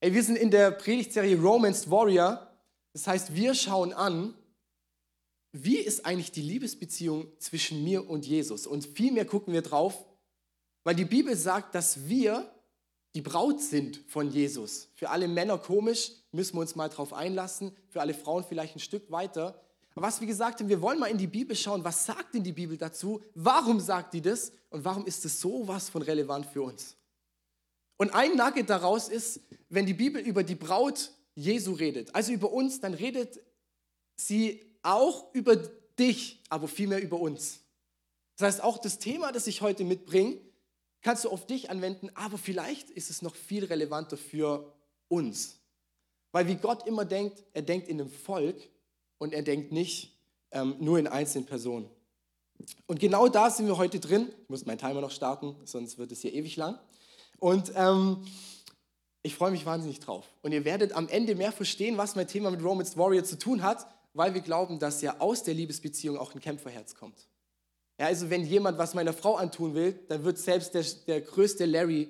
Ey, wir sind in der Predigtserie Romance Warrior. Das heißt, wir schauen an, wie ist eigentlich die Liebesbeziehung zwischen mir und Jesus? Und vielmehr gucken wir drauf, weil die Bibel sagt, dass wir die Braut sind von Jesus. Für alle Männer komisch, müssen wir uns mal drauf einlassen. Für alle Frauen vielleicht ein Stück weiter. Aber was wir gesagt haben, wir wollen mal in die Bibel schauen, was sagt denn die Bibel dazu? Warum sagt die das? Und warum ist es so was von relevant für uns? Und ein Nugget daraus ist, wenn die Bibel über die Braut Jesu redet, also über uns, dann redet sie auch über dich, aber vielmehr über uns. Das heißt, auch das Thema, das ich heute mitbringe, kannst du auf dich anwenden, aber vielleicht ist es noch viel relevanter für uns. Weil wie Gott immer denkt, er denkt in einem Volk und er denkt nicht ähm, nur in einzelnen Personen. Und genau da sind wir heute drin. Ich muss meinen Timer noch starten, sonst wird es hier ewig lang. Und ähm, ich freue mich wahnsinnig drauf. Und ihr werdet am Ende mehr verstehen, was mein Thema mit Romans Warrior zu tun hat, weil wir glauben, dass ja aus der Liebesbeziehung auch ein Kämpferherz kommt. Ja, also wenn jemand was meiner Frau antun will, dann wird selbst der, der größte Larry,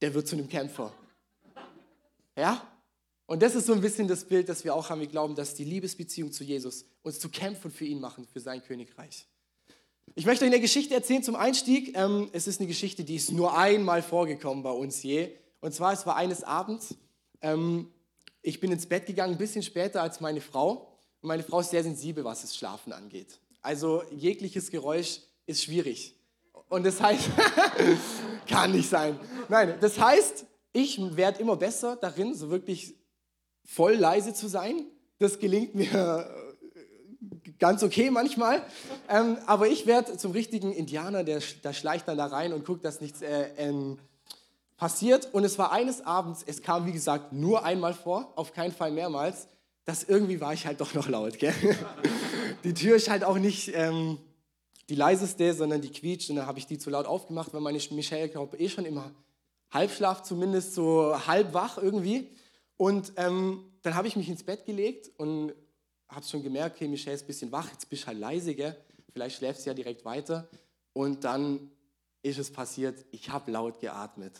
der wird zu einem Kämpfer. Ja? Und das ist so ein bisschen das Bild, das wir auch haben. Wir glauben, dass die Liebesbeziehung zu Jesus uns zu kämpfen für ihn machen, für sein Königreich. Ich möchte euch eine Geschichte erzählen zum Einstieg. Ähm, es ist eine Geschichte, die ist nur einmal vorgekommen bei uns je. Und zwar, es war eines Abends. Ähm, ich bin ins Bett gegangen, ein bisschen später als meine Frau. Und meine Frau ist sehr sensibel, was das Schlafen angeht. Also jegliches Geräusch ist schwierig. Und das heißt, kann nicht sein. Nein, das heißt, ich werde immer besser darin, so wirklich voll leise zu sein. Das gelingt mir ganz okay manchmal. Ähm, aber ich werde zum richtigen Indianer, der, der schleicht dann da rein und guckt, dass nichts äh, ähm, passiert. Und es war eines Abends, es kam wie gesagt nur einmal vor, auf keinen Fall mehrmals, dass irgendwie war ich halt doch noch laut. Gell? Die Tür ist halt auch nicht ähm, die leiseste, sondern die quietscht. Und dann habe ich die zu laut aufgemacht, weil meine Michelle, glaube eh schon immer Halbschlaf, zumindest so halb wach irgendwie. Und ähm, dann habe ich mich ins Bett gelegt und habe schon gemerkt, okay, Michelle ist ein bisschen wach, jetzt bist du halt leise, gell? vielleicht schläfst du ja direkt weiter. Und dann ist es passiert, ich habe laut geatmet.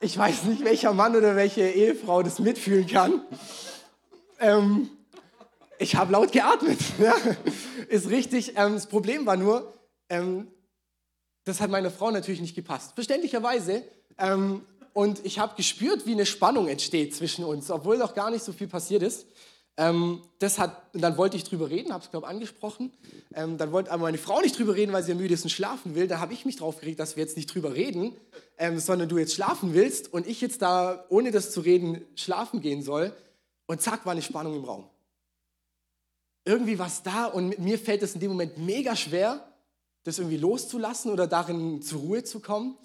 Ich weiß nicht, welcher Mann oder welche Ehefrau das mitfühlen kann. Ähm, ich habe laut geatmet. Ja, ist richtig. Ähm, das Problem war nur, ähm, das hat meiner Frau natürlich nicht gepasst. Verständlicherweise. Ähm, und ich habe gespürt, wie eine Spannung entsteht zwischen uns, obwohl noch gar nicht so viel passiert ist. Ähm, das hat, dann wollte ich drüber reden, habe es, glaube ich, angesprochen. Ähm, dann wollte aber meine Frau nicht drüber reden, weil sie ja müde ist und schlafen will. Da habe ich mich drauf geregt, dass wir jetzt nicht drüber reden, ähm, sondern du jetzt schlafen willst und ich jetzt da, ohne das zu reden, schlafen gehen soll. Und zack, war eine Spannung im Raum. Irgendwie war es da und mir fällt es in dem Moment mega schwer, das irgendwie loszulassen oder darin zur Ruhe zu kommen.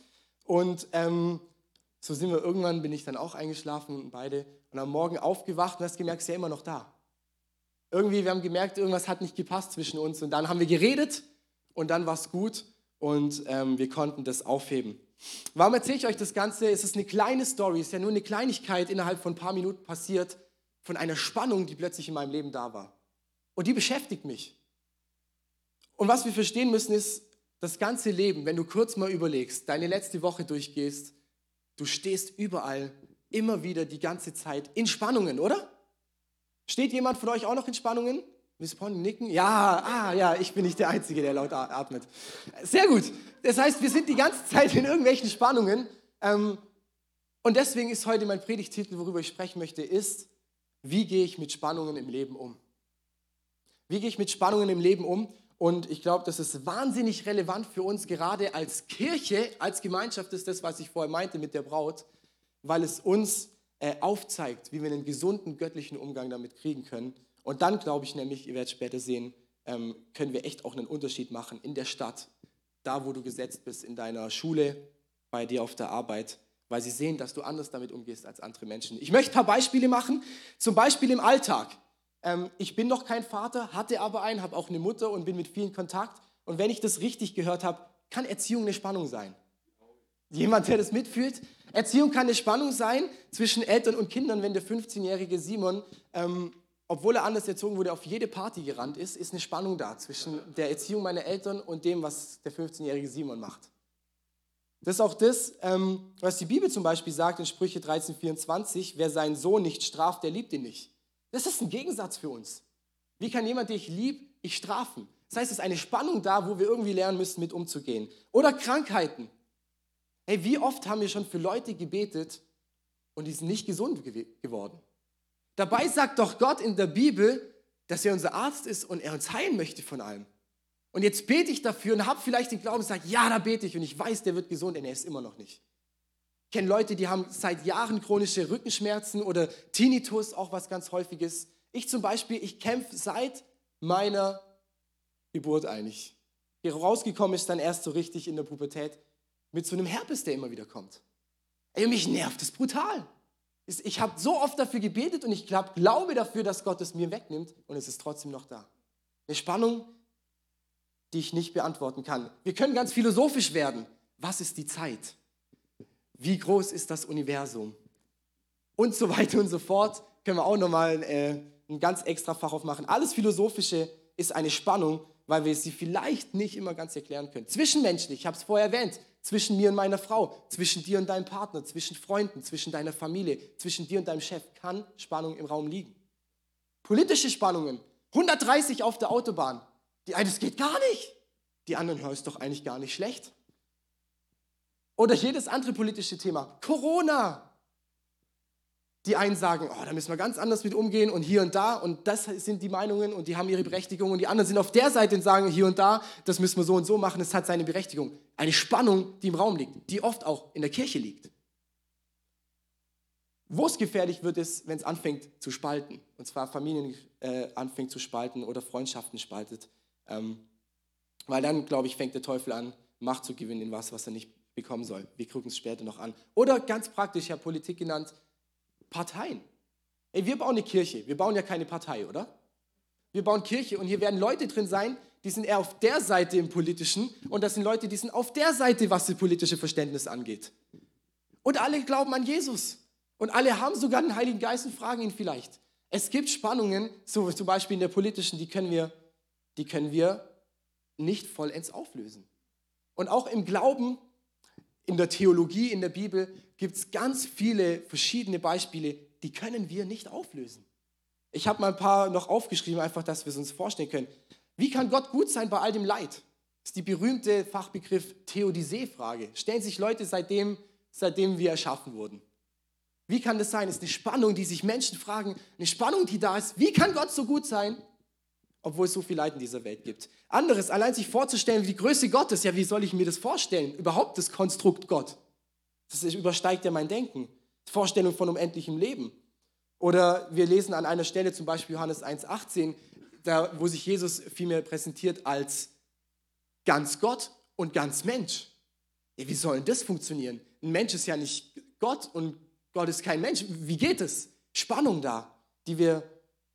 Und ähm, so sind wir irgendwann, bin ich dann auch eingeschlafen und beide und am Morgen aufgewacht und hast gemerkt, ist ja immer noch da. Irgendwie, wir haben gemerkt, irgendwas hat nicht gepasst zwischen uns und dann haben wir geredet und dann war es gut und ähm, wir konnten das aufheben. Warum erzähle ich euch das Ganze? Es ist eine kleine Story, es ist ja nur eine Kleinigkeit innerhalb von ein paar Minuten passiert von einer Spannung, die plötzlich in meinem Leben da war. Und die beschäftigt mich. Und was wir verstehen müssen ist, das ganze Leben, wenn du kurz mal überlegst, deine letzte Woche durchgehst, Du stehst überall, immer wieder die ganze Zeit in Spannungen, oder? Steht jemand von euch auch noch in Spannungen? Miss Pony nicken? Ja, ah, ja, ich bin nicht der Einzige, der laut atmet. Sehr gut. Das heißt, wir sind die ganze Zeit in irgendwelchen Spannungen. Ähm, und deswegen ist heute mein Predigtitel, worüber ich sprechen möchte, ist, wie gehe ich mit Spannungen im Leben um? Wie gehe ich mit Spannungen im Leben um? Und ich glaube, das ist wahnsinnig relevant für uns, gerade als Kirche, als Gemeinschaft ist das, was ich vorher meinte mit der Braut, weil es uns äh, aufzeigt, wie wir einen gesunden göttlichen Umgang damit kriegen können. Und dann glaube ich nämlich, ihr werdet später sehen, ähm, können wir echt auch einen Unterschied machen in der Stadt, da wo du gesetzt bist, in deiner Schule, bei dir auf der Arbeit, weil sie sehen, dass du anders damit umgehst als andere Menschen. Ich möchte ein paar Beispiele machen, zum Beispiel im Alltag. Ähm, ich bin noch kein Vater, hatte aber einen, habe auch eine Mutter und bin mit vielen Kontakt. Und wenn ich das richtig gehört habe, kann Erziehung eine Spannung sein. Jemand, der das mitfühlt? Erziehung kann eine Spannung sein zwischen Eltern und Kindern, wenn der 15-jährige Simon, ähm, obwohl er anders erzogen wurde, auf jede Party gerannt ist, ist eine Spannung da zwischen der Erziehung meiner Eltern und dem, was der 15-jährige Simon macht. Das ist auch das, ähm, was die Bibel zum Beispiel sagt in Sprüche 13, 24, wer seinen Sohn nicht straft, der liebt ihn nicht. Das ist ein Gegensatz für uns. Wie kann jemand, den ich lieb, ich strafen? Das heißt, es ist eine Spannung da, wo wir irgendwie lernen müssen, mit umzugehen. Oder Krankheiten. Hey, wie oft haben wir schon für Leute gebetet und die sind nicht gesund geworden? Dabei sagt doch Gott in der Bibel, dass er unser Arzt ist und er uns heilen möchte von allem. Und jetzt bete ich dafür und habe vielleicht den Glauben und ja, da bete ich und ich weiß, der wird gesund und er ist immer noch nicht. Ich kenne Leute, die haben seit Jahren chronische Rückenschmerzen oder Tinnitus, auch was ganz häufiges. Ich zum Beispiel, ich kämpfe seit meiner Geburt eigentlich. Hier rausgekommen ist dann erst so richtig in der Pubertät mit so einem Herpes, der immer wieder kommt. Ey, mich nervt das brutal. Ich habe so oft dafür gebetet und ich glaub, glaube dafür, dass Gott es mir wegnimmt und es ist trotzdem noch da. Eine Spannung, die ich nicht beantworten kann. Wir können ganz philosophisch werden. Was ist die Zeit? Wie groß ist das Universum? Und so weiter und so fort. Können wir auch nochmal äh, ein ganz extra Fach aufmachen. Alles Philosophische ist eine Spannung, weil wir sie vielleicht nicht immer ganz erklären können. Zwischenmenschlich, ich habe es vorher erwähnt, zwischen mir und meiner Frau, zwischen dir und deinem Partner, zwischen Freunden, zwischen deiner Familie, zwischen dir und deinem Chef kann Spannung im Raum liegen. Politische Spannungen, 130 auf der Autobahn, die eine, das geht gar nicht. Die anderen, hören es doch eigentlich gar nicht schlecht. Oder jedes andere politische Thema. Corona. Die einen sagen, oh, da müssen wir ganz anders mit umgehen und hier und da und das sind die Meinungen und die haben ihre Berechtigung und die anderen sind auf der Seite und sagen hier und da, das müssen wir so und so machen, das hat seine Berechtigung. Eine Spannung, die im Raum liegt, die oft auch in der Kirche liegt. Wo es gefährlich wird, ist, wenn es anfängt zu spalten. Und zwar Familien äh, anfängt zu spalten oder Freundschaften spaltet. Ähm, weil dann, glaube ich, fängt der Teufel an, Macht zu gewinnen in was, was er nicht bekommen soll. Wir gucken es später noch an. Oder ganz praktisch, habe Politik genannt, Parteien. Ey, wir bauen eine Kirche, wir bauen ja keine Partei, oder? Wir bauen Kirche und hier werden Leute drin sein, die sind eher auf der Seite im Politischen und das sind Leute, die sind auf der Seite, was das politische Verständnis angeht. Und alle glauben an Jesus. Und alle haben sogar den Heiligen Geist und fragen ihn vielleicht. Es gibt Spannungen, so zum Beispiel in der politischen, die können wir die können wir nicht vollends auflösen. Und auch im Glauben, in der Theologie, in der Bibel gibt es ganz viele verschiedene Beispiele, die können wir nicht auflösen. Ich habe mal ein paar noch aufgeschrieben, einfach, dass wir es uns vorstellen können. Wie kann Gott gut sein bei all dem Leid? Das ist die berühmte Fachbegriff Theodizee-Frage. Stellen sich Leute seitdem, seitdem wir erschaffen wurden. Wie kann das sein? Es ist eine Spannung, die sich Menschen fragen, eine Spannung, die da ist. Wie kann Gott so gut sein? Obwohl es so viel Leid in dieser Welt gibt. Anderes, allein sich vorzustellen, wie die Größe Gottes, ja, wie soll ich mir das vorstellen? Überhaupt das Konstrukt Gott. Das übersteigt ja mein Denken. Vorstellung von unendlichem Leben. Oder wir lesen an einer Stelle zum Beispiel Johannes 1,18, da, wo sich Jesus vielmehr präsentiert als ganz Gott und ganz Mensch. Ja, wie soll denn das funktionieren? Ein Mensch ist ja nicht Gott und Gott ist kein Mensch. Wie geht es? Spannung da, die wir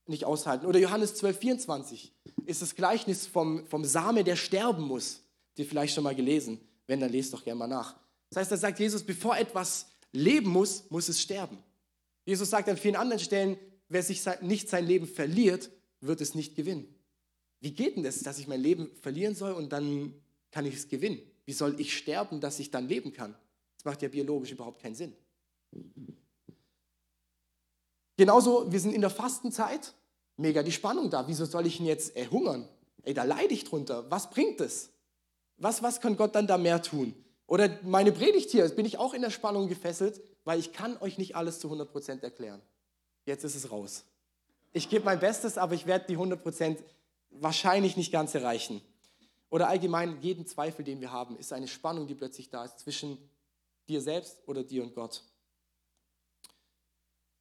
nicht aushalten. Oder Johannes 12, 24 ist das Gleichnis vom, vom Same, der sterben muss. Ihr vielleicht schon mal gelesen? Wenn, dann lest doch gerne mal nach. Das heißt, da sagt Jesus, bevor etwas leben muss, muss es sterben. Jesus sagt an vielen anderen Stellen, wer sich nicht sein Leben verliert, wird es nicht gewinnen. Wie geht denn das, dass ich mein Leben verlieren soll und dann kann ich es gewinnen? Wie soll ich sterben, dass ich dann leben kann? Das macht ja biologisch überhaupt keinen Sinn. Genauso, wir sind in der Fastenzeit, mega die Spannung da. Wieso soll ich ihn jetzt hungern? Ey, da leide ich drunter. Was bringt es? Was, was kann Gott dann da mehr tun? Oder meine Predigt hier, bin ich auch in der Spannung gefesselt, weil ich kann euch nicht alles zu 100% erklären. Jetzt ist es raus. Ich gebe mein Bestes, aber ich werde die 100% wahrscheinlich nicht ganz erreichen. Oder allgemein, jeden Zweifel, den wir haben, ist eine Spannung, die plötzlich da ist zwischen dir selbst oder dir und Gott.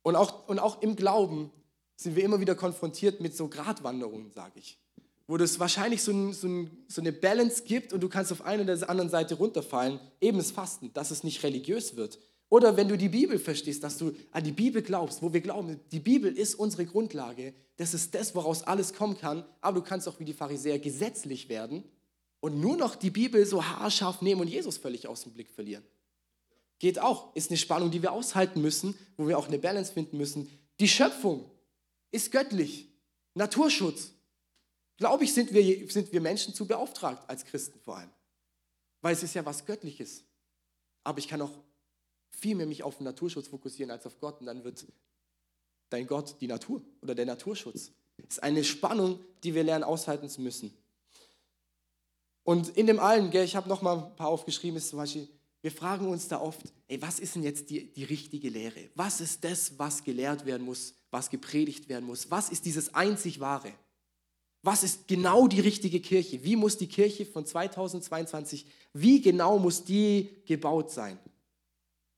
Und auch, und auch im Glauben sind wir immer wieder konfrontiert mit so Gratwanderungen, sage ich. Wo es wahrscheinlich so, so, so, eine Balance gibt und du kannst auf eine oder der anderen Seite runterfallen. Eben das Fasten, dass es nicht religiös wird. Oder wenn du die Bibel verstehst, dass du an die Bibel glaubst, wo wir glauben, die Bibel ist unsere Grundlage, das ist das, woraus alles kommen kann, aber du kannst auch wie die Pharisäer gesetzlich werden und nur noch die Bibel so haarscharf nehmen und Jesus völlig aus dem Blick verlieren. Geht auch. Ist eine Spannung, die wir aushalten müssen, wo wir auch eine Balance finden müssen. Die Schöpfung ist göttlich. Naturschutz. Glaube ich, sind wir, sind wir Menschen zu beauftragt, als Christen vor allem. Weil es ist ja was Göttliches. aber ich kann auch viel mehr mich auf den Naturschutz fokussieren als auf Gott und dann wird dein Gott die Natur oder der Naturschutz. Das ist eine Spannung, die wir lernen aushalten zu müssen. Und in dem allen, gell, ich habe noch mal ein paar aufgeschrieben, ist zum Beispiel, wir fragen uns da oft, ey, was ist denn jetzt die, die richtige Lehre? Was ist das, was gelehrt werden muss, was gepredigt werden muss? Was ist dieses einzig Wahre? Was ist genau die richtige Kirche? Wie muss die Kirche von 2022, wie genau muss die gebaut sein?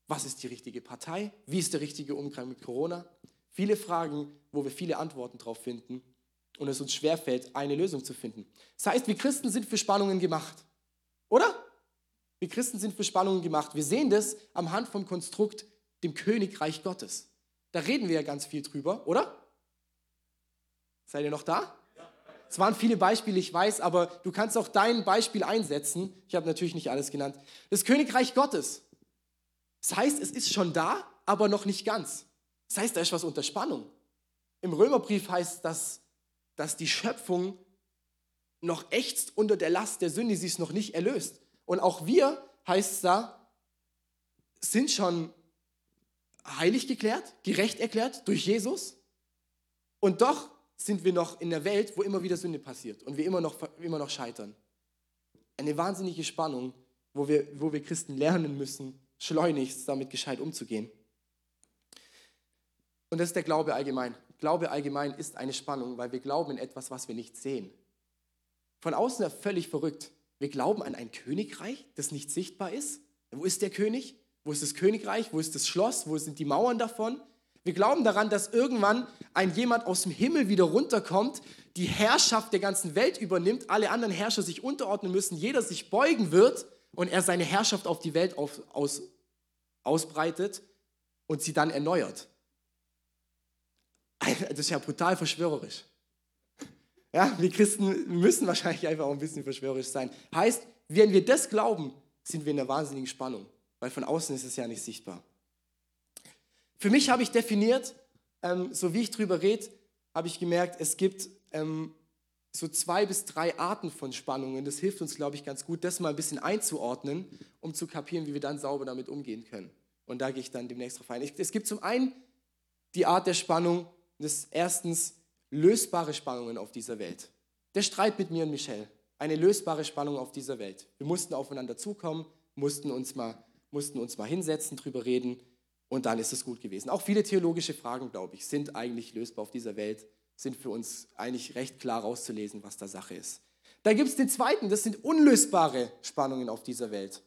Was ist die richtige Partei? Wie ist der richtige Umgang mit Corona? Viele Fragen, wo wir viele Antworten drauf finden und es uns schwerfällt, eine Lösung zu finden. Das heißt, wir Christen sind für Spannungen gemacht. Oder? Wir Christen sind für Spannungen gemacht. Wir sehen das am Hand vom Konstrukt, dem Königreich Gottes. Da reden wir ja ganz viel drüber, oder? Seid ihr noch da? Es waren viele Beispiele, ich weiß, aber du kannst auch dein Beispiel einsetzen. Ich habe natürlich nicht alles genannt. Das Königreich Gottes. Das heißt, es ist schon da, aber noch nicht ganz. Das heißt, da ist was unter Spannung. Im Römerbrief heißt das, dass die Schöpfung noch ächzt unter der Last der Sünde, sie ist noch nicht erlöst. Und auch wir, heißt es da, sind schon heilig geklärt, gerecht erklärt durch Jesus. Und doch sind wir noch in der Welt, wo immer wieder Sünde passiert und wir immer noch, immer noch scheitern. Eine wahnsinnige Spannung, wo wir, wo wir Christen lernen müssen, schleunigst damit gescheit umzugehen. Und das ist der Glaube allgemein. Glaube allgemein ist eine Spannung, weil wir glauben in etwas, was wir nicht sehen. Von außen ja völlig verrückt. Wir glauben an ein Königreich, das nicht sichtbar ist. Wo ist der König? Wo ist das Königreich? Wo ist das Schloss? Wo sind die Mauern davon? Wir glauben daran, dass irgendwann ein jemand aus dem Himmel wieder runterkommt, die Herrschaft der ganzen Welt übernimmt, alle anderen Herrscher sich unterordnen müssen, jeder sich beugen wird und er seine Herrschaft auf die Welt auf, aus, ausbreitet und sie dann erneuert. Das ist ja brutal verschwörerisch. Ja, wir Christen müssen wahrscheinlich einfach auch ein bisschen verschwörerisch sein. Heißt, wenn wir das glauben, sind wir in einer wahnsinnigen Spannung, weil von außen ist es ja nicht sichtbar. Für mich habe ich definiert, ähm, so wie ich drüber rede, habe ich gemerkt, es gibt ähm, so zwei bis drei Arten von Spannungen. Das hilft uns, glaube ich, ganz gut, das mal ein bisschen einzuordnen, um zu kapieren, wie wir dann sauber damit umgehen können. Und da gehe ich dann demnächst drauf ein. Es gibt zum einen die Art der Spannung, das erstens lösbare Spannungen auf dieser Welt. Der Streit mit mir und Michelle, eine lösbare Spannung auf dieser Welt. Wir mussten aufeinander zukommen, mussten uns mal, mussten uns mal hinsetzen, drüber reden und dann ist es gut gewesen. Auch viele theologische Fragen, glaube ich, sind eigentlich lösbar auf dieser Welt, sind für uns eigentlich recht klar rauszulesen, was da Sache ist. Da gibt es den zweiten, das sind unlösbare Spannungen auf dieser Welt.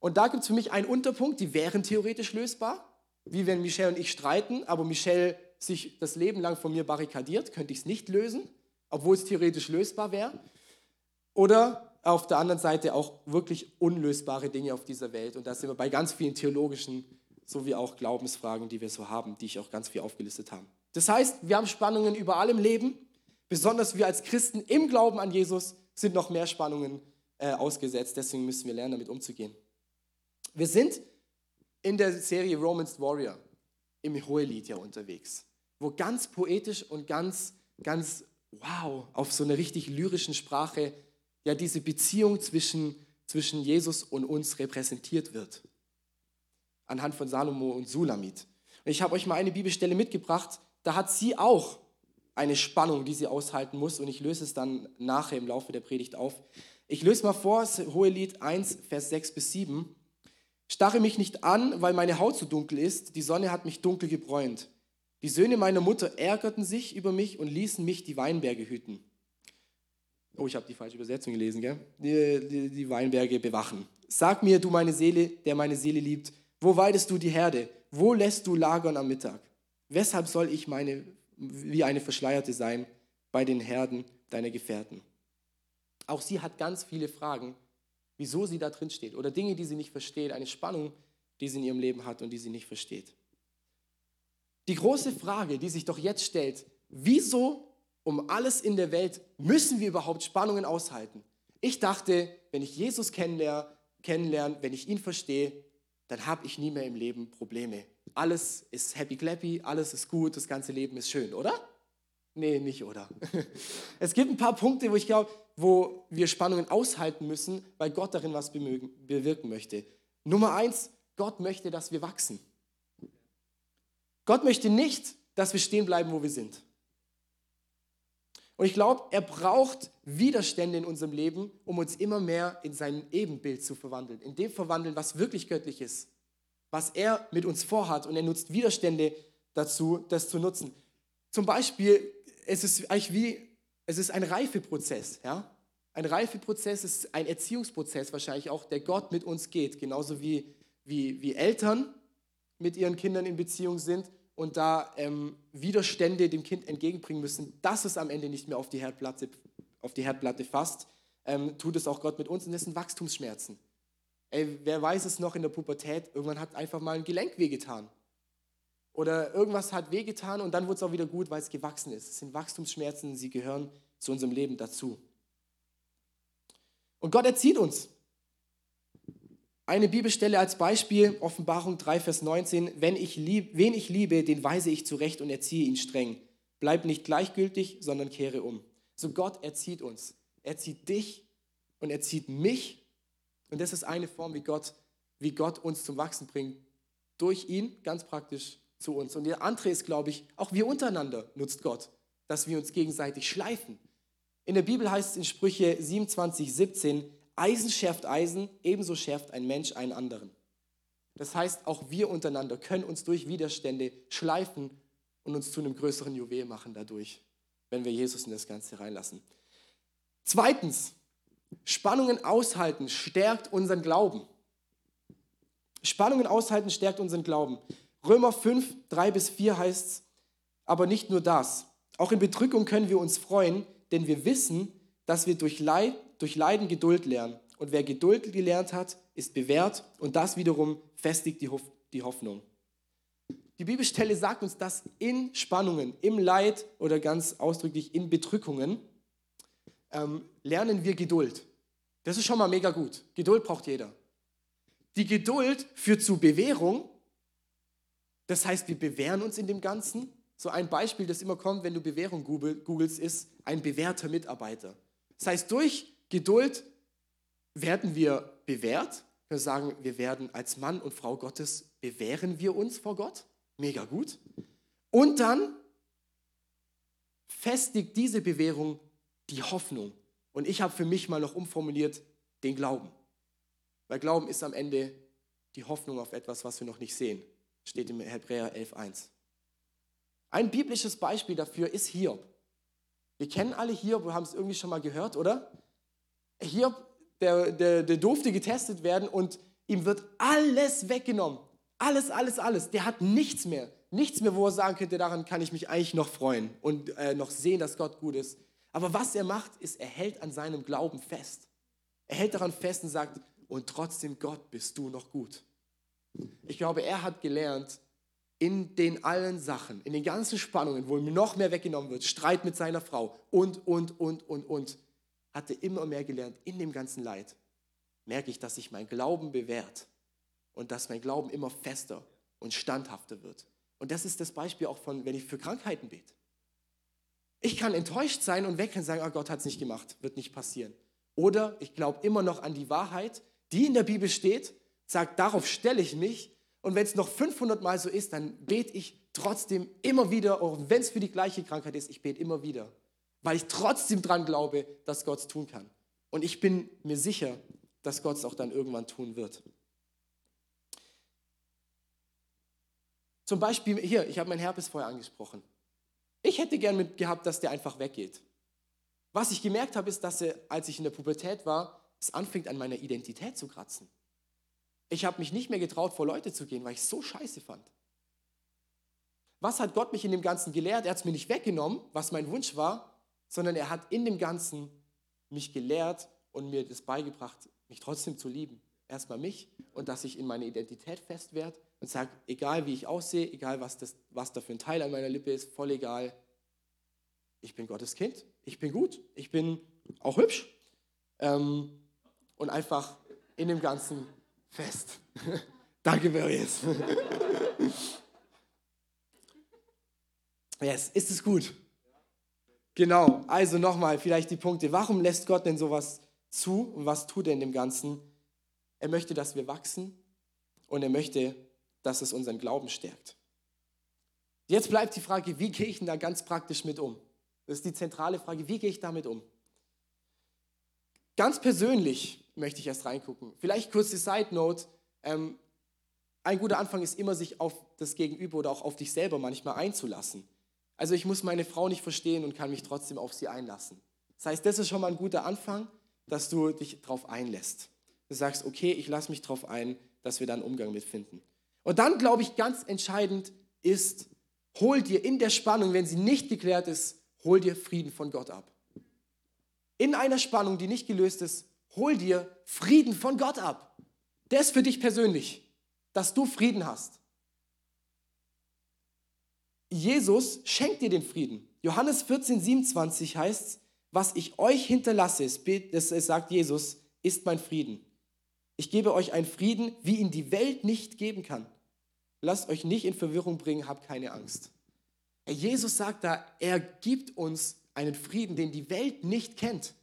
Und da gibt es für mich einen Unterpunkt, die wären theoretisch lösbar, wie wenn Michelle und ich streiten, aber Michelle sich das Leben lang von mir barrikadiert, könnte ich es nicht lösen, obwohl es theoretisch lösbar wäre. Oder auf der anderen Seite auch wirklich unlösbare Dinge auf dieser Welt. Und da sind wir bei ganz vielen theologischen sowie auch Glaubensfragen, die wir so haben, die ich auch ganz viel aufgelistet habe. Das heißt, wir haben Spannungen überall im Leben. Besonders wir als Christen im Glauben an Jesus sind noch mehr Spannungen äh, ausgesetzt. Deswegen müssen wir lernen, damit umzugehen. Wir sind in der Serie Romans Warrior im Hohelied ja unterwegs, wo ganz poetisch und ganz, ganz wow, auf so einer richtig lyrischen Sprache ja diese Beziehung zwischen, zwischen Jesus und uns repräsentiert wird anhand von Salomo und Sulamit. Und ich habe euch mal eine Bibelstelle mitgebracht, da hat sie auch eine Spannung, die sie aushalten muss und ich löse es dann nachher im Laufe der Predigt auf. Ich löse mal vor, Hohelied 1, Vers 6 bis 7. Starre mich nicht an, weil meine Haut so dunkel ist, die Sonne hat mich dunkel gebräunt. Die Söhne meiner Mutter ärgerten sich über mich und ließen mich die Weinberge hüten. Oh, ich habe die falsche Übersetzung gelesen, gell? Die, die, die Weinberge bewachen. Sag mir, du meine Seele, der meine Seele liebt, wo weidest du die Herde? Wo lässt du lagern am Mittag? Weshalb soll ich meine, wie eine Verschleierte sein bei den Herden deiner Gefährten? Auch sie hat ganz viele Fragen, wieso sie da drin steht oder Dinge, die sie nicht versteht, eine Spannung, die sie in ihrem Leben hat und die sie nicht versteht. Die große Frage, die sich doch jetzt stellt, wieso um alles in der Welt müssen wir überhaupt Spannungen aushalten? Ich dachte, wenn ich Jesus kennenlerne, kennenlerne wenn ich ihn verstehe, dann habe ich nie mehr im Leben Probleme. Alles ist happy clappy, alles ist gut, das ganze Leben ist schön, oder? Nee, nicht oder. Es gibt ein paar Punkte, wo ich glaube, wo wir Spannungen aushalten müssen, weil Gott darin was bewirken möchte. Nummer eins, Gott möchte, dass wir wachsen. Gott möchte nicht, dass wir stehen bleiben, wo wir sind. Und ich glaube, er braucht Widerstände in unserem Leben, um uns immer mehr in sein Ebenbild zu verwandeln. In dem verwandeln, was wirklich göttlich ist. Was er mit uns vorhat. Und er nutzt Widerstände dazu, das zu nutzen. Zum Beispiel, es ist eigentlich wie, es ist ein Reifeprozess. Ja? Ein Reifeprozess ist ein Erziehungsprozess wahrscheinlich auch, der Gott mit uns geht. Genauso wie, wie, wie Eltern mit ihren Kindern in Beziehung sind und da ähm, Widerstände dem Kind entgegenbringen müssen, dass es am Ende nicht mehr auf die Herdplatte, auf die Herdplatte fasst, ähm, tut es auch Gott mit uns und das sind Wachstumsschmerzen. Ey, wer weiß es noch in der Pubertät, irgendwann hat einfach mal ein Gelenk wehgetan. Oder irgendwas hat wehgetan und dann wird es auch wieder gut, weil es gewachsen ist. Es sind Wachstumsschmerzen, sie gehören zu unserem Leben dazu. Und Gott erzieht uns. Eine Bibelstelle als Beispiel, Offenbarung 3, Vers 19. Wenn ich lieb, wen ich liebe, den weise ich zurecht und erziehe ihn streng. Bleib nicht gleichgültig, sondern kehre um. So Gott erzieht uns. Er zieht dich und er zieht mich. Und das ist eine Form, wie Gott, wie Gott uns zum Wachsen bringt. Durch ihn, ganz praktisch zu uns. Und der andere ist, glaube ich, auch wir untereinander nutzt Gott, dass wir uns gegenseitig schleifen. In der Bibel heißt es in Sprüche 27, 17, Eisen schärft Eisen, ebenso schärft ein Mensch einen anderen. Das heißt, auch wir untereinander können uns durch Widerstände schleifen und uns zu einem größeren Juwel machen dadurch, wenn wir Jesus in das Ganze reinlassen. Zweitens, Spannungen aushalten stärkt unseren Glauben. Spannungen aushalten stärkt unseren Glauben. Römer 5, 3 bis 4 heißt es, aber nicht nur das. Auch in Bedrückung können wir uns freuen, denn wir wissen, dass wir durch Leid durch Leiden Geduld lernen. Und wer Geduld gelernt hat, ist bewährt und das wiederum festigt die, Hoffnung. Die Bibelstelle sagt uns, dass in Spannungen, im Leid oder ganz ausdrücklich in Bedrückungen ähm, lernen wir Geduld. Das ist schon mal mega gut. Geduld braucht jeder. Die Geduld führt zu Bewährung. Das heißt, wir bewähren uns in dem Ganzen. So ein Beispiel, das immer kommt, wenn du Bewährung googelst, ist ein bewährter Mitarbeiter. Das heißt, durch Geduld werden wir bewährt. Wir sagen, wir werden als Mann und Frau Gottes, bewähren wir uns vor Gott. Mega gut. Und dann festigt diese Bewährung die Hoffnung. Und ich habe für mich mal noch umformuliert den Glauben. Weil Glauben ist am Ende die Hoffnung auf etwas, was wir noch nicht sehen. Steht im Hebräer 11.1. Ein biblisches Beispiel dafür ist Hiob. Wir kennen alle Hiob, wir haben es irgendwie schon mal gehört, oder? Hiob, der, der, der durfte getestet werden und ihm wird alles weggenommen. Alles, alles, alles. Der hat nichts mehr. Nichts mehr, wo er sagen könnte, daran kann ich mich eigentlich noch freuen und äh, noch sehen, dass Gott gut ist. Aber was er macht, ist, er hält an seinem Glauben fest. Er hält daran fest und sagt, und trotzdem Gott bist du noch gut. Ich glaube, er hat gelernt, in den allen Sachen, in den ganzen Spannungen, wo ihm noch mehr weggenommen wird, Streit mit seiner Frau und, und, und, und, und, hatte immer mehr gelernt, in dem ganzen Leid merke ich, dass sich mein Glauben bewährt und dass mein Glauben immer fester und standhafter wird. Und das ist das Beispiel auch von, wenn ich für Krankheiten bete. Ich kann enttäuscht sein und weg und sagen, oh Gott hat es nicht gemacht, wird nicht passieren. Oder ich glaube immer noch an die Wahrheit, die in der Bibel steht, sagt, darauf stelle ich mich. Und wenn es noch 500 Mal so ist, dann bete ich trotzdem immer wieder, auch wenn es für die gleiche Krankheit ist, ich bete immer wieder weil ich trotzdem dran glaube, dass Gott es tun kann. Und ich bin mir sicher, dass Gott es auch dann irgendwann tun wird. Zum Beispiel hier, ich habe mein Herpes vorher angesprochen. Ich hätte gern mit gehabt, dass der einfach weggeht. Was ich gemerkt habe, ist, dass er, als ich in der Pubertät war, es anfängt an meiner Identität zu kratzen. Ich habe mich nicht mehr getraut, vor Leute zu gehen, weil ich es so scheiße fand. Was hat Gott mich in dem Ganzen gelehrt? Er hat es mir nicht weggenommen, was mein Wunsch war, sondern er hat in dem Ganzen mich gelehrt und mir das beigebracht, mich trotzdem zu lieben. Erstmal mich und dass ich in meiner Identität fest werde und sage, egal wie ich aussehe, egal was, das, was da für ein Teil an meiner Lippe ist, voll egal. Ich bin Gottes Kind, ich bin gut, ich bin auch hübsch ähm, und einfach in dem Ganzen fest. Danke, Marius. yes, ist es gut? Genau, also nochmal vielleicht die Punkte. Warum lässt Gott denn sowas zu und was tut er in dem Ganzen? Er möchte, dass wir wachsen, und er möchte, dass es unseren Glauben stärkt. Jetzt bleibt die Frage, wie gehe ich denn da ganz praktisch mit um? Das ist die zentrale Frage, wie gehe ich damit um? Ganz persönlich möchte ich erst reingucken. Vielleicht kurz die Side Note. Ähm, ein guter Anfang ist immer, sich auf das Gegenüber oder auch auf dich selber manchmal einzulassen. Also ich muss meine Frau nicht verstehen und kann mich trotzdem auf sie einlassen. Das heißt, das ist schon mal ein guter Anfang, dass du dich darauf einlässt. Du sagst, okay, ich lasse mich darauf ein, dass wir da einen Umgang mitfinden. Und dann, glaube ich, ganz entscheidend ist, hol dir in der Spannung, wenn sie nicht geklärt ist, hol dir Frieden von Gott ab. In einer Spannung, die nicht gelöst ist, hol dir Frieden von Gott ab. Der ist für dich persönlich, dass du Frieden hast. Jesus schenkt dir den Frieden. Johannes 14, 27 heißt, was ich euch hinterlasse, das sagt Jesus, ist mein Frieden. Ich gebe euch einen Frieden, wie ihn die Welt nicht geben kann. Lasst euch nicht in Verwirrung bringen, habt keine Angst. Jesus sagt da, er gibt uns einen Frieden, den die Welt nicht kennt.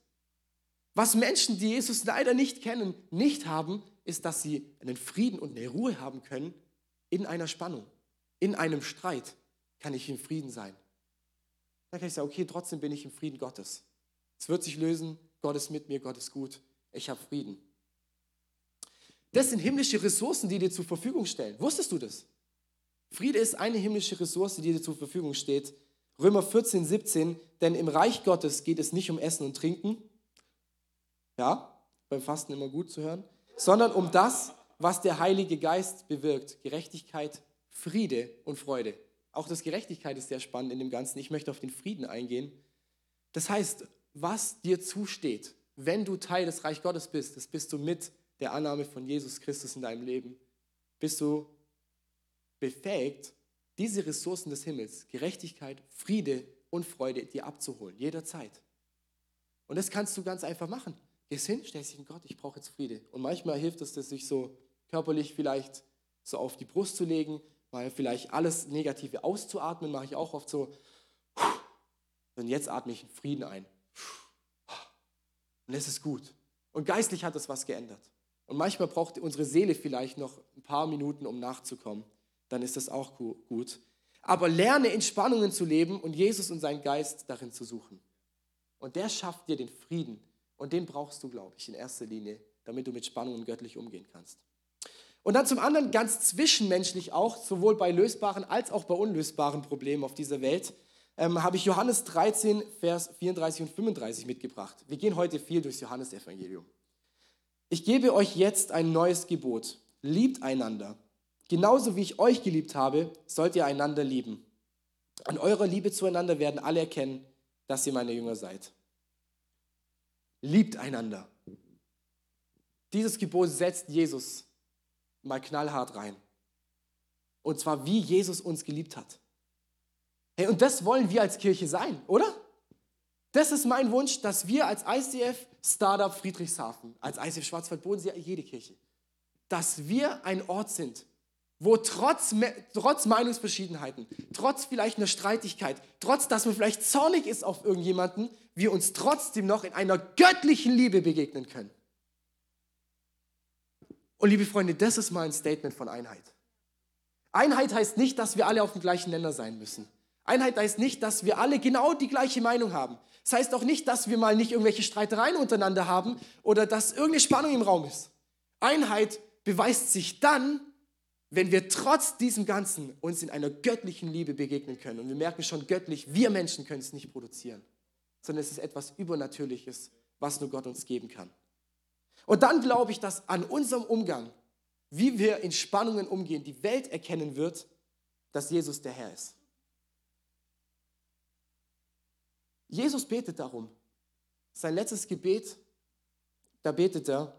Was Menschen, die Jesus leider nicht kennen, nicht haben, ist, dass sie einen Frieden und eine Ruhe haben können in einer Spannung, in einem Streit kann ich im Frieden sein. Dann kann ich sagen, okay, trotzdem bin ich im Frieden Gottes. Es wird sich lösen, Gott ist mit mir, Gott ist gut, ich habe Frieden. Das sind himmlische Ressourcen, die dir zur Verfügung stellen. Wusstest du das? Friede ist eine himmlische Ressource, die dir zur Verfügung steht. Römer 14, 17, denn im Reich Gottes geht es nicht um Essen und Trinken, ja, beim Fasten immer gut zu hören, sondern um das, was der Heilige Geist bewirkt. Gerechtigkeit, Friede und Freude. Auch das Gerechtigkeit ist sehr spannend in dem Ganzen. Ich möchte auf den Frieden eingehen. Das heißt, was dir zusteht, wenn du Teil des Reich Gottes bist, das bist du mit der Annahme von Jesus Christus in deinem Leben, bist du befähigt, diese Ressourcen des Himmels, Gerechtigkeit, Friede und Freude dir abzuholen, jederzeit. Und das kannst du ganz einfach machen. Gehst hin, stellst dich in Gott, ich brauche jetzt Friede. Und manchmal hilft es, das sich so körperlich vielleicht so auf die Brust zu legen, mal vielleicht alles Negative auszuatmen, mache ich auch oft so. Und jetzt atme ich Frieden ein. Und es ist gut. Und geistlich hat das was geändert. Und manchmal braucht unsere Seele vielleicht noch ein paar Minuten, um nachzukommen. Dann ist das auch gut. Aber lerne in Spannungen zu leben und Jesus und seinen Geist darin zu suchen. Und der schafft dir den Frieden. Und den brauchst du, glaube ich, in erster Linie, damit du mit Spannungen göttlich umgehen kannst. Und dann zum anderen ganz zwischenmenschlich auch, sowohl bei lösbaren als auch bei unlösbaren Problemen auf dieser Welt, ähm, habe ich Johannes 13, Vers 34 und 35 mitgebracht. Wir gehen heute viel durchs Johannesevangelium. Ich gebe euch jetzt ein neues Gebot. Liebt einander. Genauso wie ich euch geliebt habe, sollt ihr einander lieben. An eurer Liebe zueinander werden alle erkennen, dass ihr meine Jünger seid. Liebt einander. Dieses Gebot setzt Jesus mal knallhart rein. Und zwar, wie Jesus uns geliebt hat. Hey, und das wollen wir als Kirche sein, oder? Das ist mein Wunsch, dass wir als ICF Startup Friedrichshafen, als ICF Schwarzwald-Bodensee, jede Kirche, dass wir ein Ort sind, wo trotz, trotz Meinungsverschiedenheiten, trotz vielleicht einer Streitigkeit, trotz dass man vielleicht zornig ist auf irgendjemanden, wir uns trotzdem noch in einer göttlichen Liebe begegnen können. Und liebe Freunde, das ist mein Statement von Einheit. Einheit heißt nicht, dass wir alle auf dem gleichen Nenner sein müssen. Einheit heißt nicht, dass wir alle genau die gleiche Meinung haben. Das heißt auch nicht, dass wir mal nicht irgendwelche Streitereien untereinander haben oder dass irgendeine Spannung im Raum ist. Einheit beweist sich dann, wenn wir trotz diesem Ganzen uns in einer göttlichen Liebe begegnen können. Und wir merken schon göttlich, wir Menschen können es nicht produzieren, sondern es ist etwas Übernatürliches, was nur Gott uns geben kann. Und dann glaube ich, dass an unserem Umgang, wie wir in Spannungen umgehen, die Welt erkennen wird, dass Jesus der Herr ist. Jesus betet darum. Sein letztes Gebet, da betet er,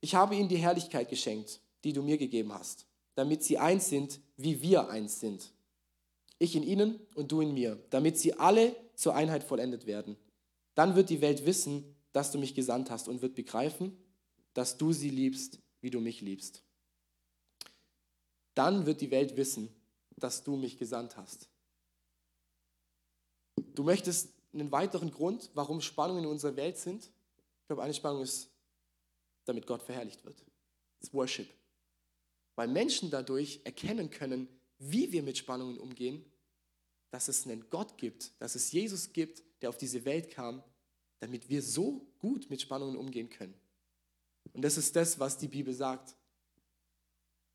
ich habe ihnen die Herrlichkeit geschenkt, die du mir gegeben hast, damit sie eins sind, wie wir eins sind. Ich in ihnen und du in mir, damit sie alle zur Einheit vollendet werden. Dann wird die Welt wissen, dass du mich gesandt hast und wird begreifen, dass du sie liebst, wie du mich liebst. Dann wird die Welt wissen, dass du mich gesandt hast. Du möchtest einen weiteren Grund, warum Spannungen in unserer Welt sind. Ich glaube, eine Spannung ist, damit Gott verherrlicht wird. Das Worship. weil Menschen dadurch erkennen können, wie wir mit Spannungen umgehen, dass es einen Gott gibt, dass es Jesus gibt, der auf diese Welt kam, damit wir so gut mit Spannungen umgehen können. Und das ist das, was die Bibel sagt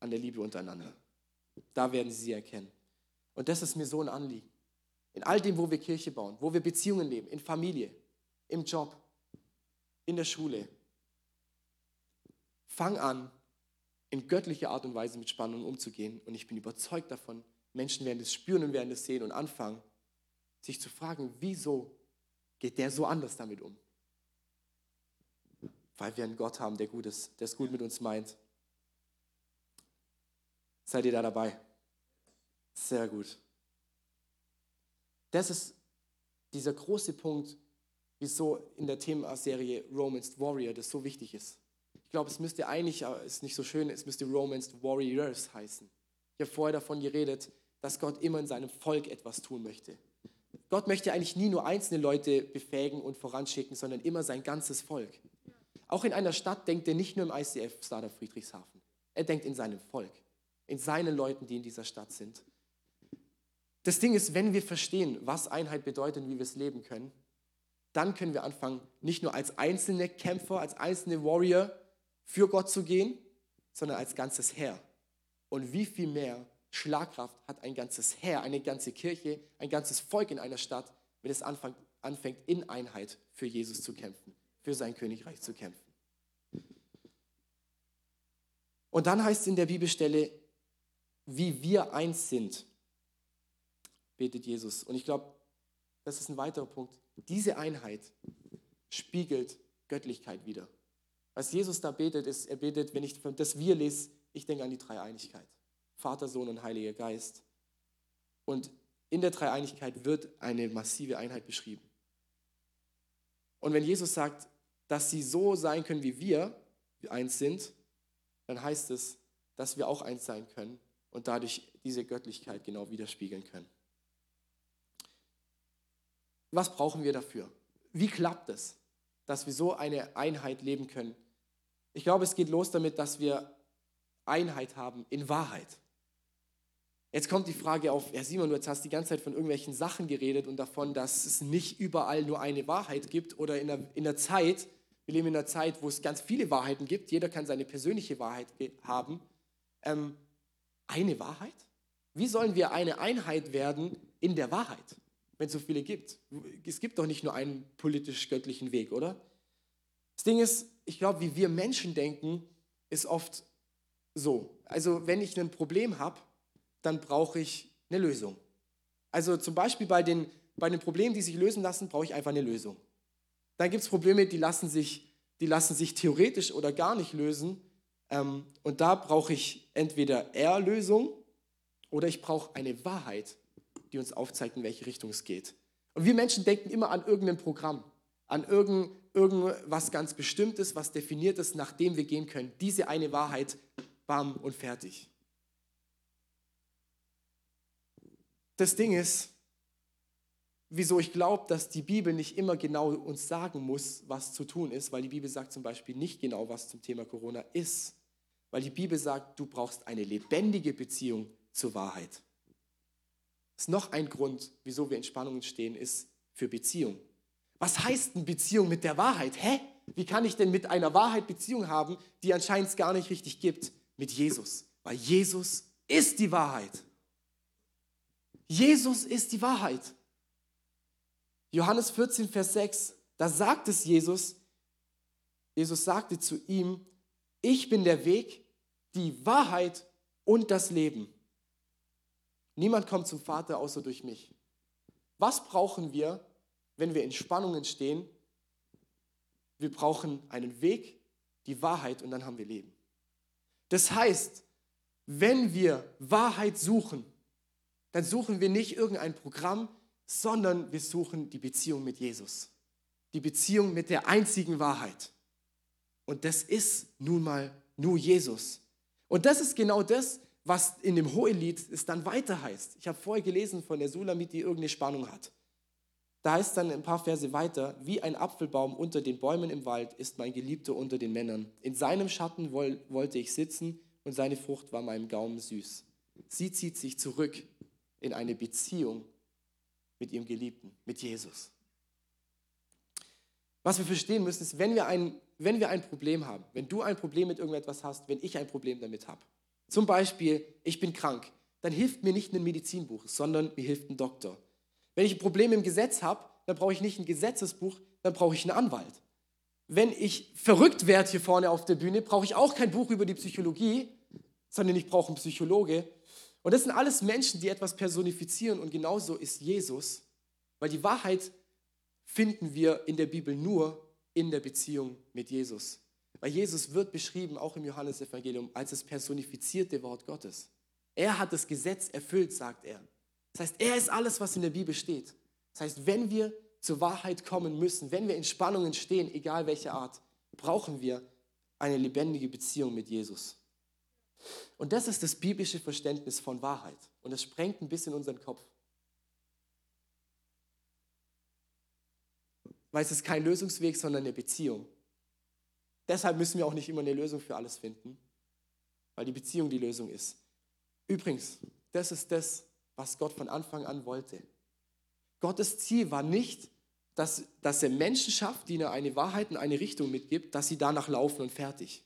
an der Liebe untereinander. Da werden sie sie erkennen. Und das ist mir so ein Anliegen. In all dem, wo wir Kirche bauen, wo wir Beziehungen leben, in Familie, im Job, in der Schule. Fang an, in göttlicher Art und Weise mit Spannungen umzugehen. Und ich bin überzeugt davon, Menschen werden es spüren und werden es sehen und anfangen, sich zu fragen, wieso geht der so anders damit um? Weil wir einen Gott haben, der gut ist, der es gut mit uns meint. Seid ihr da dabei? Sehr gut. Das ist dieser große Punkt, wieso in der Themaserie Romance Warrior das so wichtig ist. Ich glaube, es müsste eigentlich, ist nicht so schön, es müsste Romance Warriors heißen. Ich habe vorher davon geredet, dass Gott immer in seinem Volk etwas tun möchte. Gott möchte eigentlich nie nur einzelne Leute befähigen und voranschicken, sondern immer sein ganzes Volk. Auch in einer Stadt denkt er nicht nur im ICF Stader Friedrichshafen. Er denkt in seinem Volk in seinen Leuten, die in dieser Stadt sind. Das Ding ist, wenn wir verstehen, was Einheit bedeutet und wie wir es leben können, dann können wir anfangen, nicht nur als einzelne Kämpfer, als einzelne Warrior für Gott zu gehen, sondern als ganzes Heer. Und wie viel mehr Schlagkraft hat ein ganzes Heer, eine ganze Kirche, ein ganzes Volk in einer Stadt, wenn es anfängt, in Einheit für Jesus zu kämpfen, für sein Königreich zu kämpfen. Und dann heißt es in der Bibelstelle, wie wir eins sind, betet Jesus. Und ich glaube, das ist ein weiterer Punkt. Diese Einheit spiegelt Göttlichkeit wieder. Was Jesus da betet, ist, er betet, wenn ich das Wir lese, ich denke an die Dreieinigkeit. Vater, Sohn und Heiliger Geist. Und in der Dreieinigkeit wird eine massive Einheit beschrieben. Und wenn Jesus sagt, dass sie so sein können, wie wir eins sind, dann heißt es, dass wir auch eins sein können und dadurch diese Göttlichkeit genau widerspiegeln können. Was brauchen wir dafür? Wie klappt es, dass wir so eine Einheit leben können? Ich glaube, es geht los damit, dass wir Einheit haben in Wahrheit. Jetzt kommt die Frage auf, Herr Simon, du jetzt hast die ganze Zeit von irgendwelchen Sachen geredet und davon, dass es nicht überall nur eine Wahrheit gibt oder in der, in der Zeit, wir leben in einer Zeit, wo es ganz viele Wahrheiten gibt, jeder kann seine persönliche Wahrheit haben. Ähm, eine Wahrheit? Wie sollen wir eine Einheit werden in der Wahrheit, wenn es so viele gibt? Es gibt doch nicht nur einen politisch-göttlichen Weg, oder? Das Ding ist, ich glaube, wie wir Menschen denken, ist oft so. Also wenn ich ein Problem habe, dann brauche ich eine Lösung. Also zum Beispiel bei den, bei den Problemen, die sich lösen lassen, brauche ich einfach eine Lösung. Dann gibt es Probleme, die lassen, sich, die lassen sich theoretisch oder gar nicht lösen. Ähm, und da brauche ich entweder Erlösung oder ich brauche eine Wahrheit, die uns aufzeigt, in welche Richtung es geht. Und wir Menschen denken immer an irgendein Programm, an irgend, irgendwas ganz Bestimmtes, was definiert ist, nach dem wir gehen können. Diese eine Wahrheit, bam und fertig. Das Ding ist, wieso ich glaube, dass die Bibel nicht immer genau uns sagen muss, was zu tun ist, weil die Bibel sagt zum Beispiel nicht genau, was zum Thema Corona ist. Weil die Bibel sagt, du brauchst eine lebendige Beziehung zur Wahrheit. Das ist noch ein Grund, wieso wir in Spannungen stehen, ist für Beziehung. Was heißt eine Beziehung mit der Wahrheit? Hä? Wie kann ich denn mit einer Wahrheit Beziehung haben, die anscheinend gar nicht richtig gibt? Mit Jesus. Weil Jesus ist die Wahrheit. Jesus ist die Wahrheit. Johannes 14, Vers 6, da sagt es Jesus, Jesus sagte zu ihm, ich bin der Weg, die Wahrheit und das Leben. Niemand kommt zum Vater außer durch mich. Was brauchen wir, wenn wir in Spannungen stehen? Wir brauchen einen Weg, die Wahrheit und dann haben wir Leben. Das heißt, wenn wir Wahrheit suchen, dann suchen wir nicht irgendein Programm, sondern wir suchen die Beziehung mit Jesus. Die Beziehung mit der einzigen Wahrheit. Und das ist nun mal nur Jesus. Und das ist genau das, was in dem Hohelied es dann weiter heißt. Ich habe vorher gelesen von der Sulamit, die irgendeine Spannung hat. Da heißt dann ein paar Verse weiter, wie ein Apfelbaum unter den Bäumen im Wald ist mein Geliebter unter den Männern. In seinem Schatten wollte ich sitzen und seine Frucht war meinem Gaumen süß. Sie zieht sich zurück in eine Beziehung mit ihrem Geliebten, mit Jesus. Was wir verstehen müssen, ist, wenn wir, ein, wenn wir ein Problem haben, wenn du ein Problem mit irgendetwas hast, wenn ich ein Problem damit habe, zum Beispiel, ich bin krank, dann hilft mir nicht ein Medizinbuch, sondern mir hilft ein Doktor. Wenn ich ein Problem im Gesetz habe, dann brauche ich nicht ein Gesetzesbuch, dann brauche ich einen Anwalt. Wenn ich verrückt werde hier vorne auf der Bühne, brauche ich auch kein Buch über die Psychologie, sondern ich brauche einen Psychologe. Und das sind alles Menschen, die etwas personifizieren und genauso ist Jesus, weil die Wahrheit finden wir in der Bibel nur in der Beziehung mit Jesus. Weil Jesus wird beschrieben, auch im Johannesevangelium, als das personifizierte Wort Gottes. Er hat das Gesetz erfüllt, sagt er. Das heißt, er ist alles, was in der Bibel steht. Das heißt, wenn wir zur Wahrheit kommen müssen, wenn wir in Spannungen stehen, egal welche Art, brauchen wir eine lebendige Beziehung mit Jesus. Und das ist das biblische Verständnis von Wahrheit. Und das sprengt ein bisschen unseren Kopf. Weil es ist kein Lösungsweg, sondern eine Beziehung. Deshalb müssen wir auch nicht immer eine Lösung für alles finden, weil die Beziehung die Lösung ist. Übrigens, das ist das, was Gott von Anfang an wollte. Gottes Ziel war nicht, dass, dass er Menschen schafft, die er eine Wahrheit und eine Richtung mitgibt, dass sie danach laufen und fertig.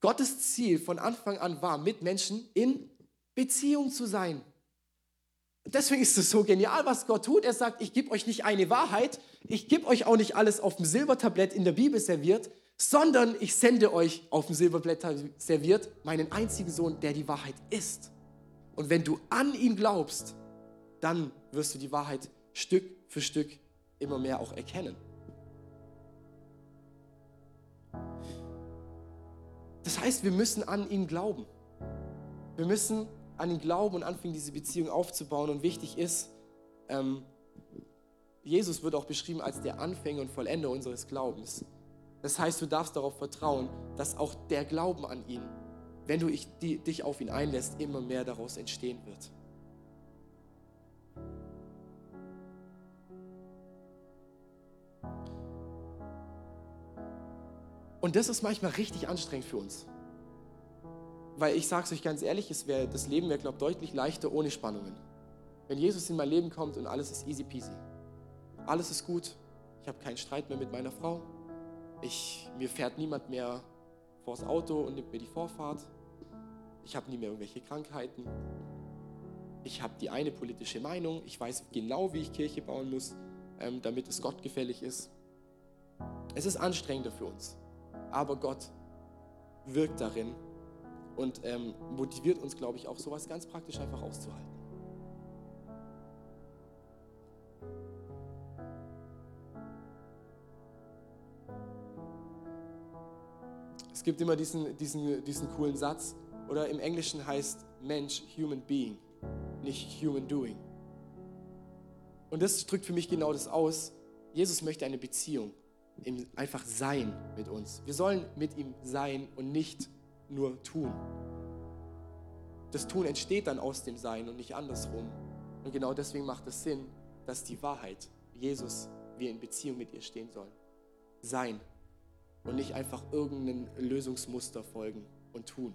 Gottes Ziel von Anfang an war, mit Menschen in Beziehung zu sein. Deswegen ist es so genial, was Gott tut. Er sagt, ich gebe euch nicht eine Wahrheit, ich gebe euch auch nicht alles auf dem Silbertablett in der Bibel serviert, sondern ich sende euch auf dem Silbertablett serviert meinen einzigen Sohn, der die Wahrheit ist. Und wenn du an ihn glaubst, dann wirst du die Wahrheit Stück für Stück immer mehr auch erkennen. Das heißt, wir müssen an ihn glauben. Wir müssen an ihn glauben und anfangen, diese Beziehung aufzubauen. Und wichtig ist, ähm, Jesus wird auch beschrieben als der Anfänger und Vollender unseres Glaubens. Das heißt, du darfst darauf vertrauen, dass auch der Glauben an ihn, wenn du dich auf ihn einlässt, immer mehr daraus entstehen wird. Und das ist manchmal richtig anstrengend für uns weil ich sage es euch ganz ehrlich, es wär, das Leben wäre, glaube ich, deutlich leichter ohne Spannungen. Wenn Jesus in mein Leben kommt und alles ist easy peasy. Alles ist gut. Ich habe keinen Streit mehr mit meiner Frau. Ich, mir fährt niemand mehr vors Auto und nimmt mir die Vorfahrt. Ich habe nie mehr irgendwelche Krankheiten. Ich habe die eine politische Meinung. Ich weiß genau, wie ich Kirche bauen muss, ähm, damit es Gott gefällig ist. Es ist anstrengender für uns. Aber Gott wirkt darin und ähm, motiviert uns, glaube ich, auch sowas ganz praktisch einfach auszuhalten. Es gibt immer diesen, diesen, diesen coolen Satz, oder im Englischen heißt Mensch Human Being, nicht Human Doing. Und das drückt für mich genau das aus. Jesus möchte eine Beziehung, einfach sein mit uns. Wir sollen mit ihm sein und nicht nur tun. Das Tun entsteht dann aus dem Sein und nicht andersrum. Und genau deswegen macht es Sinn, dass die Wahrheit, Jesus, wir in Beziehung mit ihr stehen sollen. Sein und nicht einfach irgendein Lösungsmuster folgen und tun.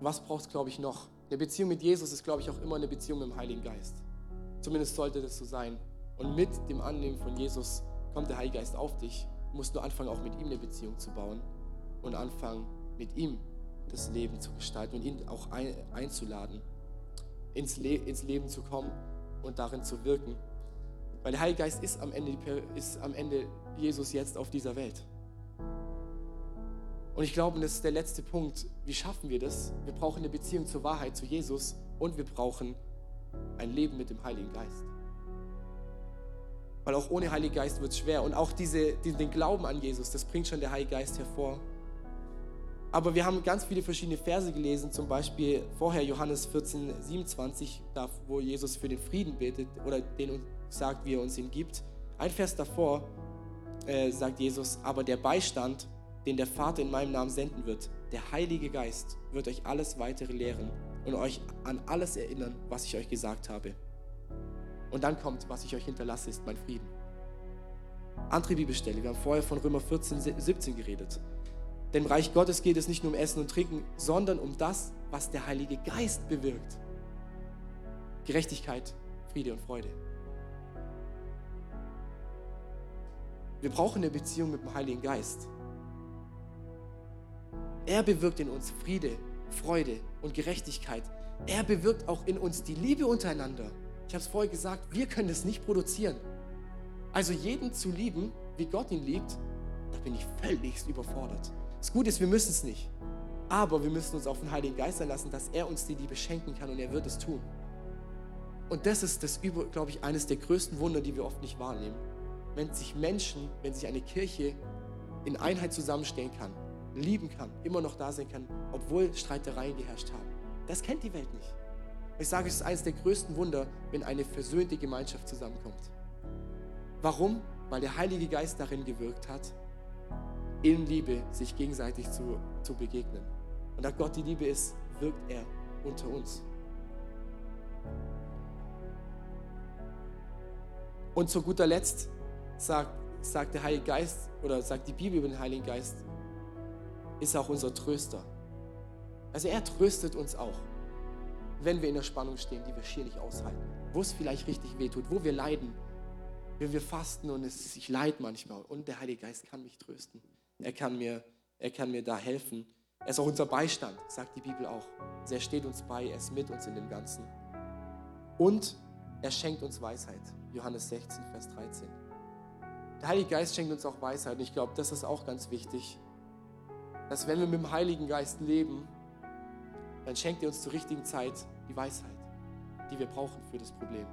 Was braucht es, glaube ich, noch? Eine Beziehung mit Jesus ist, glaube ich, auch immer eine Beziehung mit dem Heiligen Geist. Zumindest sollte das so sein. Und mit dem Annehmen von Jesus kommt der Heilige Geist auf dich. Du musst nur anfangen, auch mit ihm eine Beziehung zu bauen und anfangen, mit ihm das Leben zu gestalten und ihn auch ein, einzuladen, ins, Le ins Leben zu kommen und darin zu wirken. Weil der Heilige Geist ist am, Ende, ist am Ende Jesus jetzt auf dieser Welt. Und ich glaube, das ist der letzte Punkt. Wie schaffen wir das? Wir brauchen eine Beziehung zur Wahrheit, zu Jesus und wir brauchen ein Leben mit dem Heiligen Geist. Weil auch ohne Heiligen Geist wird es schwer. Und auch diese, die, den Glauben an Jesus, das bringt schon der Heilige Geist hervor. Aber wir haben ganz viele verschiedene Verse gelesen, zum Beispiel vorher Johannes 14, 27, wo Jesus für den Frieden betet oder den uns sagt, wie er uns ihn gibt. Ein Vers davor äh, sagt Jesus, aber der Beistand, den der Vater in meinem Namen senden wird, der Heilige Geist, wird euch alles weitere lehren und euch an alles erinnern, was ich euch gesagt habe. Und dann kommt, was ich euch hinterlasse, ist mein Frieden. Andere Bibelstelle, wir haben vorher von Römer 14, 17 geredet. Denn im Reich Gottes geht es nicht nur um Essen und Trinken, sondern um das, was der Heilige Geist bewirkt. Gerechtigkeit, Friede und Freude. Wir brauchen eine Beziehung mit dem Heiligen Geist. Er bewirkt in uns Friede, Freude und Gerechtigkeit. Er bewirkt auch in uns die Liebe untereinander. Ich habe es vorher gesagt, wir können es nicht produzieren. Also jeden zu lieben, wie Gott ihn liebt, da bin ich völlig überfordert. Das Gute ist, wir müssen es nicht. Aber wir müssen uns auf den Heiligen Geist einlassen, dass er uns die Liebe schenken kann und er wird es tun. Und das ist das, glaube ich, eines der größten Wunder, die wir oft nicht wahrnehmen. Wenn sich Menschen, wenn sich eine Kirche in Einheit zusammenstellen kann, lieben kann, immer noch da sein kann, obwohl Streitereien geherrscht haben. Das kennt die Welt nicht. Ich sage, es ist eines der größten Wunder, wenn eine versöhnte Gemeinschaft zusammenkommt. Warum? Weil der Heilige Geist darin gewirkt hat, in Liebe sich gegenseitig zu, zu begegnen. Und da Gott die Liebe ist, wirkt er unter uns. Und zu guter Letzt sagt, sagt der Heilige Geist oder sagt die Bibel über den Heiligen Geist, ist auch unser Tröster. Also er tröstet uns auch, wenn wir in der Spannung stehen, die wir schier nicht aushalten, wo es vielleicht richtig wehtut, wo wir leiden, wenn wir fasten und es, ich leide manchmal und der Heilige Geist kann mich trösten. Er kann mir, er kann mir da helfen. Er ist auch unser Beistand, sagt die Bibel auch. Also er steht uns bei, er ist mit uns in dem Ganzen. Und er schenkt uns Weisheit. Johannes 16, Vers 13. Der Heilige Geist schenkt uns auch Weisheit. Und ich glaube, das ist auch ganz wichtig, dass wenn wir mit dem Heiligen Geist leben, dann schenkt er uns zur richtigen Zeit die Weisheit, die wir brauchen für das Problem,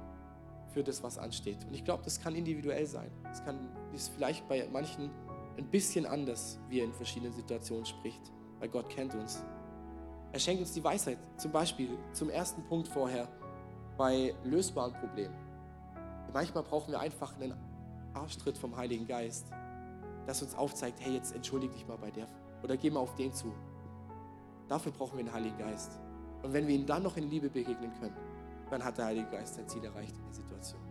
für das, was ansteht. Und ich glaube, das kann individuell sein. Es kann ist vielleicht bei manchen ein bisschen anders, wie er in verschiedenen Situationen spricht, weil Gott kennt uns. Er schenkt uns die Weisheit, zum Beispiel zum ersten Punkt vorher, bei lösbaren Problemen. Manchmal brauchen wir einfach einen Arschtritt vom Heiligen Geist, das uns aufzeigt, hey, jetzt entschuldige dich mal bei der oder geh mal auf den zu. Dafür brauchen wir den Heiligen Geist. Und wenn wir ihm dann noch in Liebe begegnen können, dann hat der Heilige Geist sein Ziel erreicht in der Situation.